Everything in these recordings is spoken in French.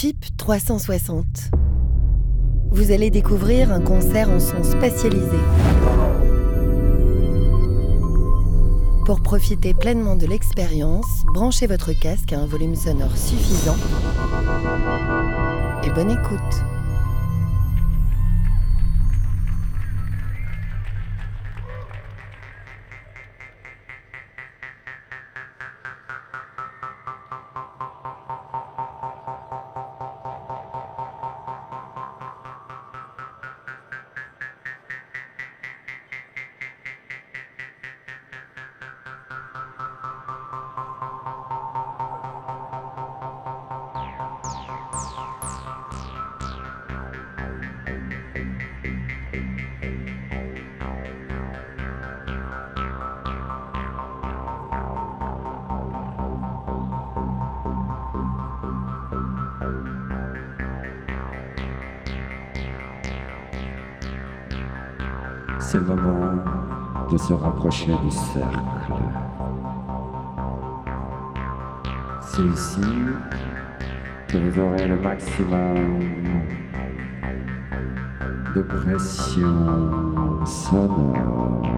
FIP 360. Vous allez découvrir un concert en son spatialisé. Pour profiter pleinement de l'expérience, branchez votre casque à un volume sonore suffisant et bonne écoute. Rapprocher du cercle. C'est ici que vous aurez le maximum de pression sonore.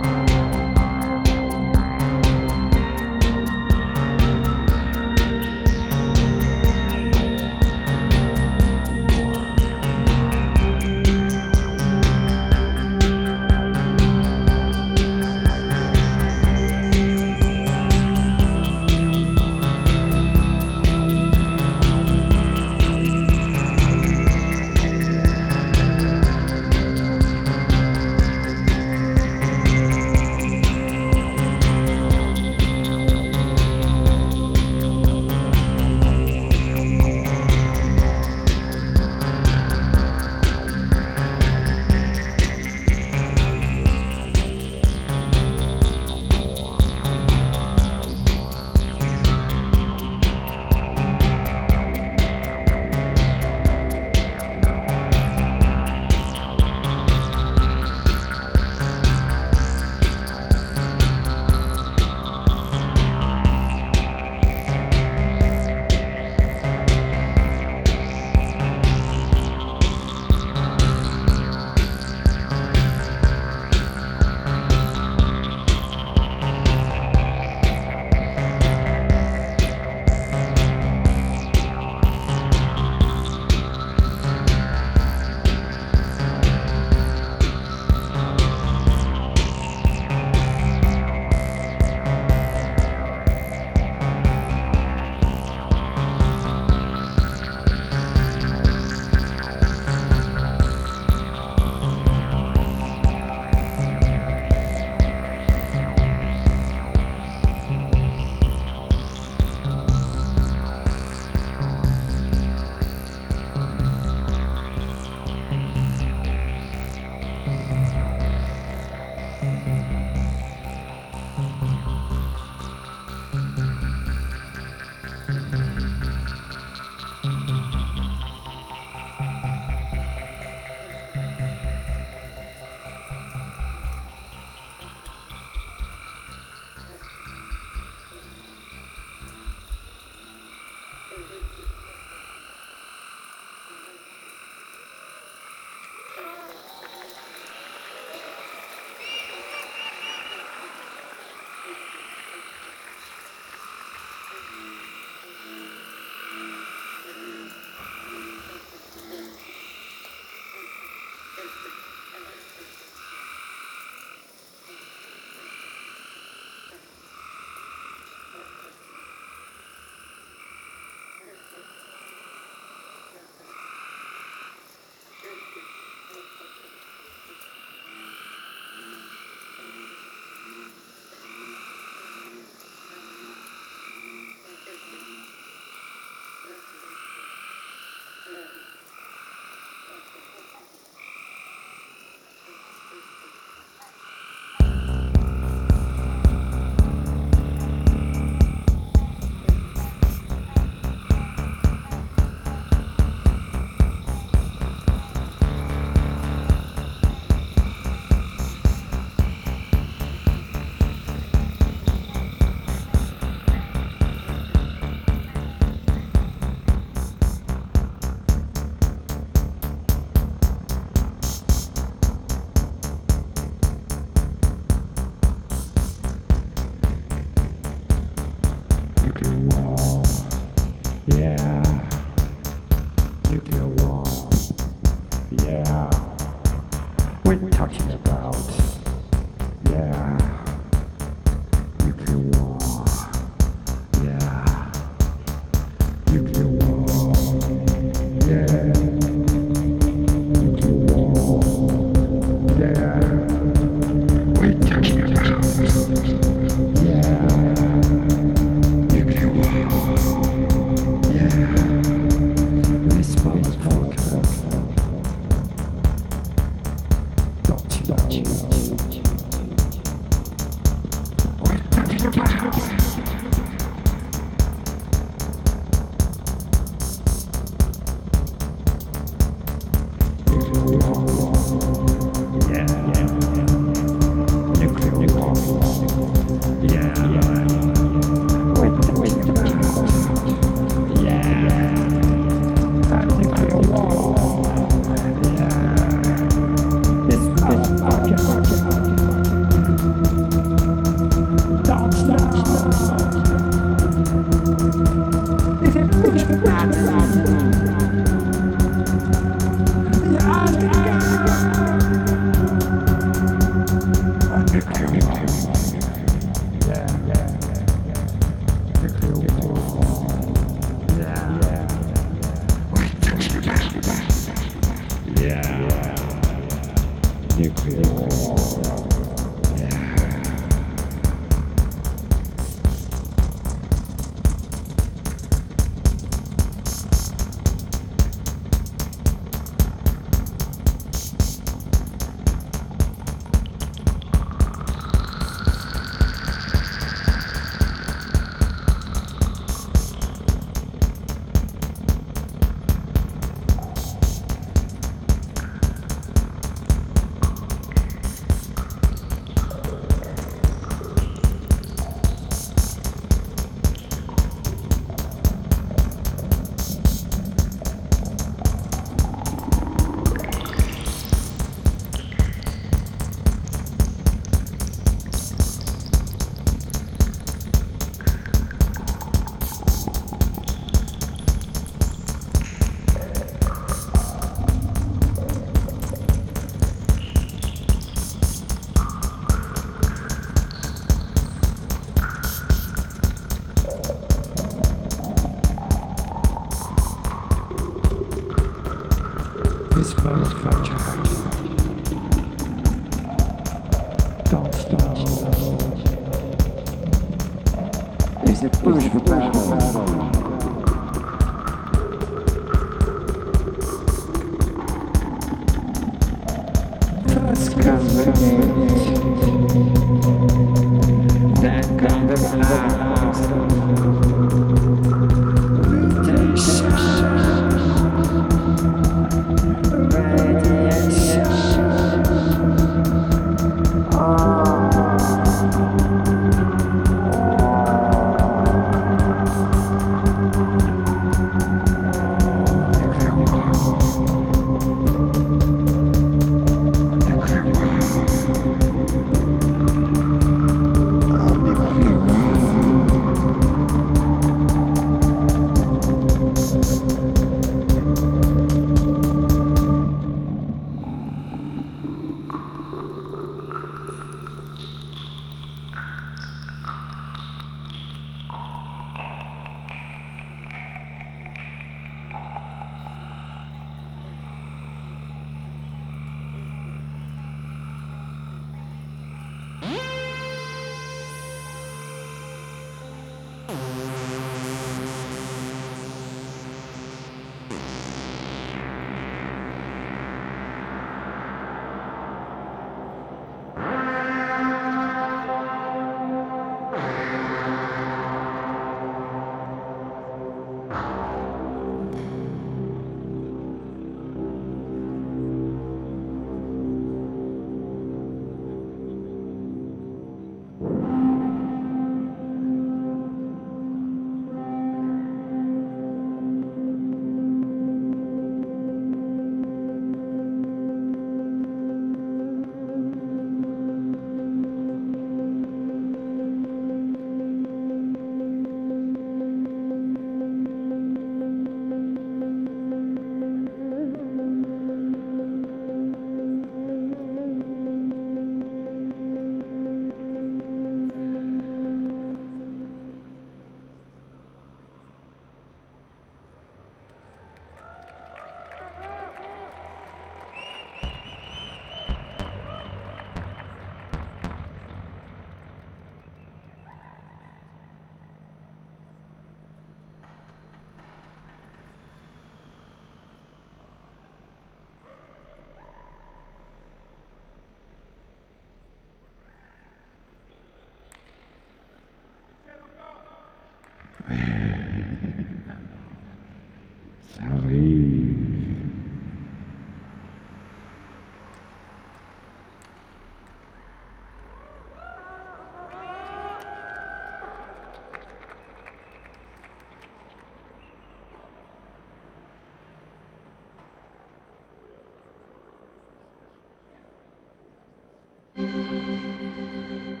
フフフフフフ。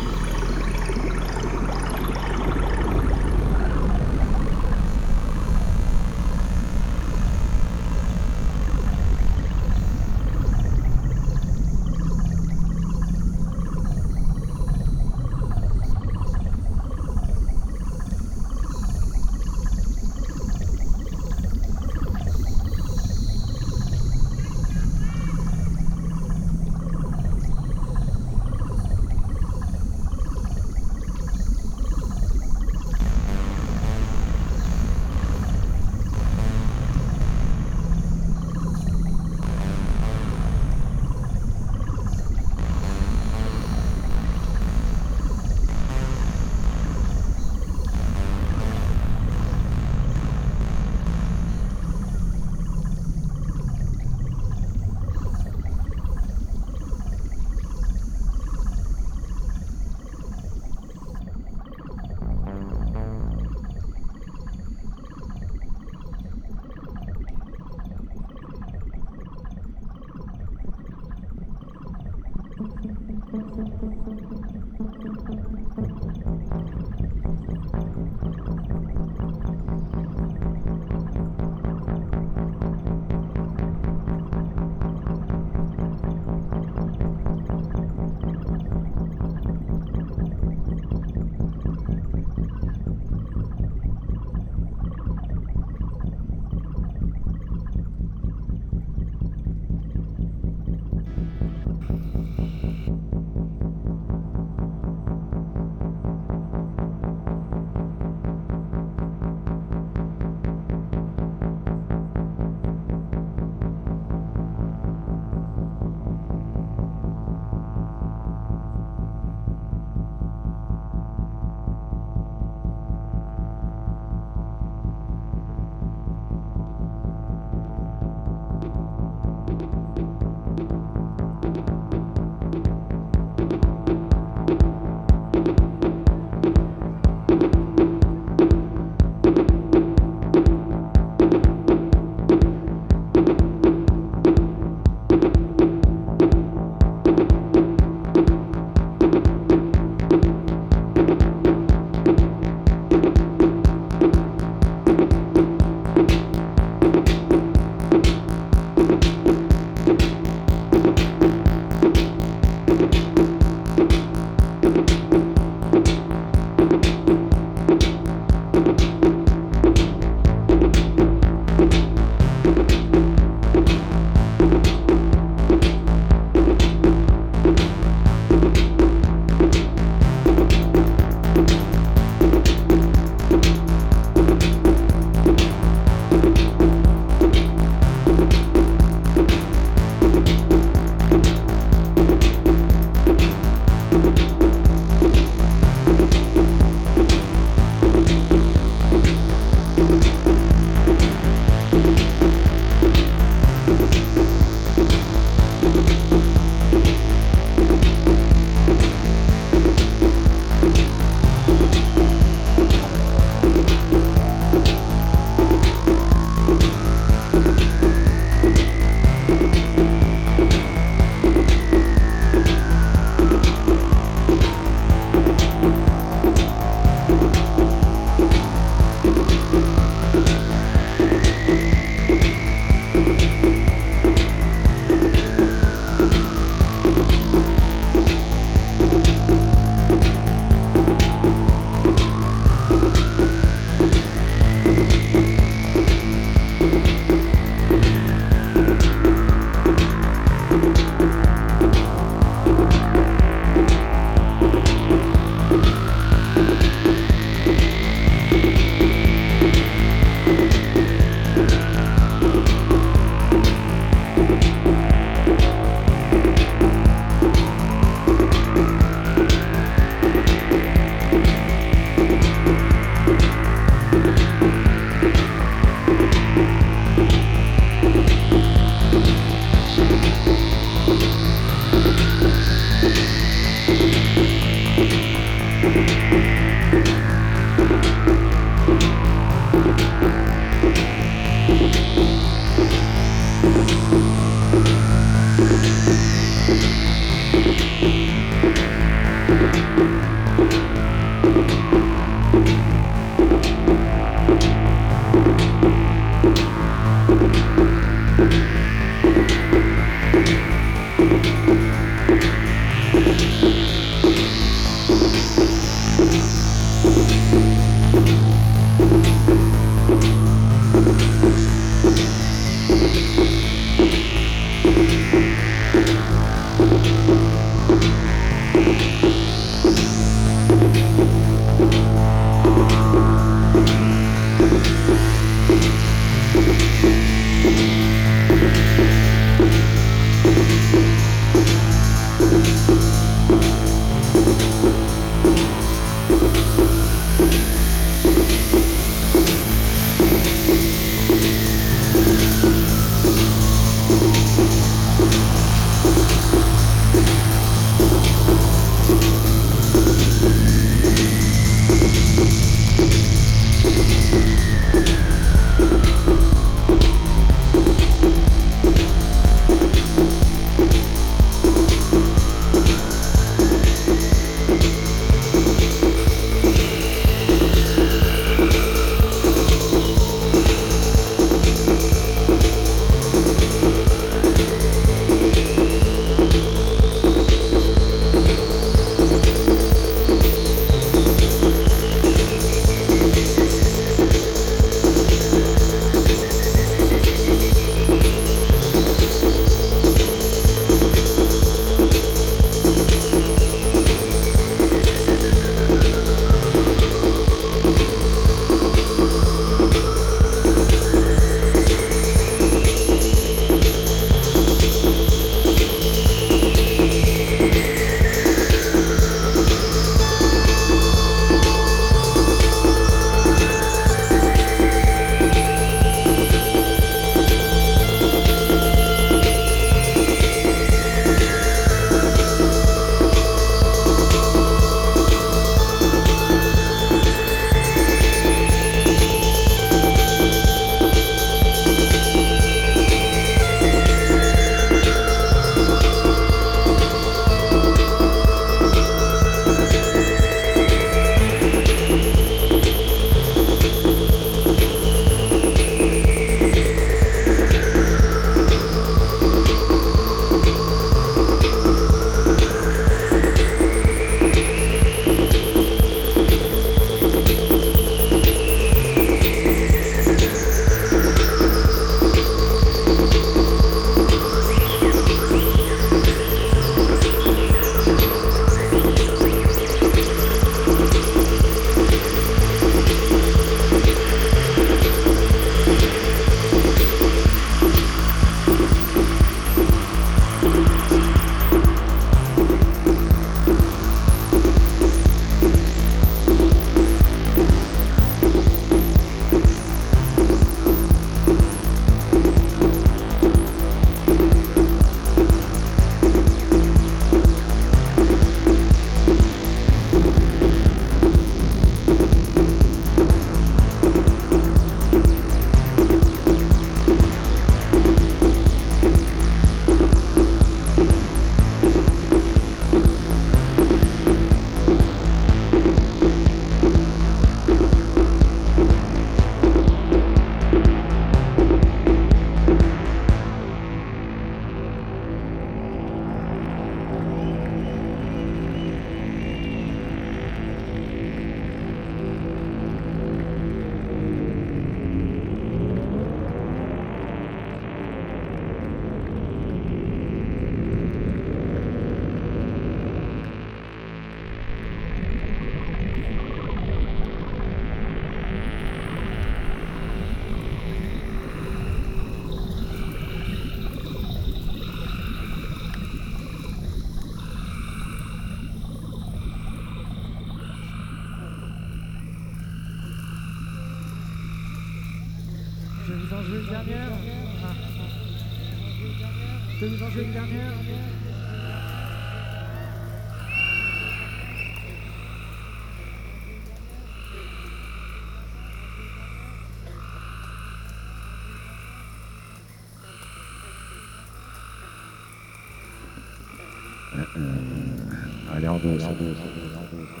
不要动不要动不要动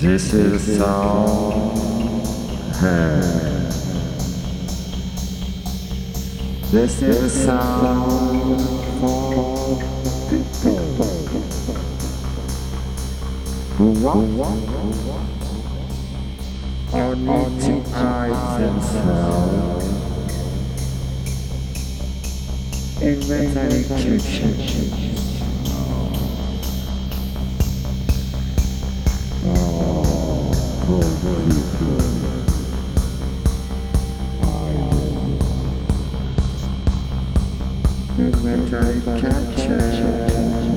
This is sound. This is sound for people who want or need to hide themselves in reincarnation. Remember capture.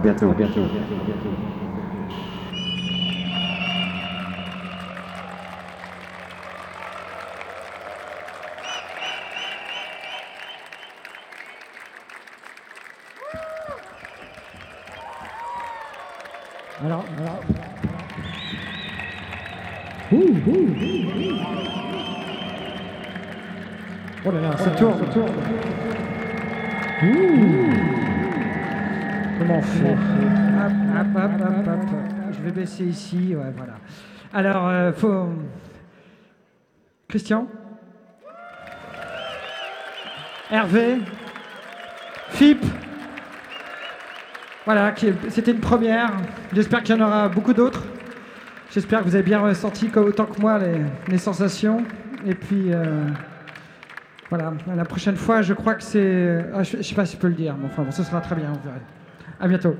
Arbeta ihop. Arbeta ihop. Bra, bra, bra. Ho, ho, ho, ho. Och det där centralen. Je vais baisser ici. Alors, euh, faut. Christian Hervé Philippe Voilà, c'était une première. J'espère qu'il y en aura beaucoup d'autres. J'espère que vous avez bien ressenti, autant que moi, les, sensations. Et puis, euh, voilà, la prochaine fois, je crois que c'est. ah, je ne sais pas si je peux le dire, mais enfin, ce sera très bien. À bientôt.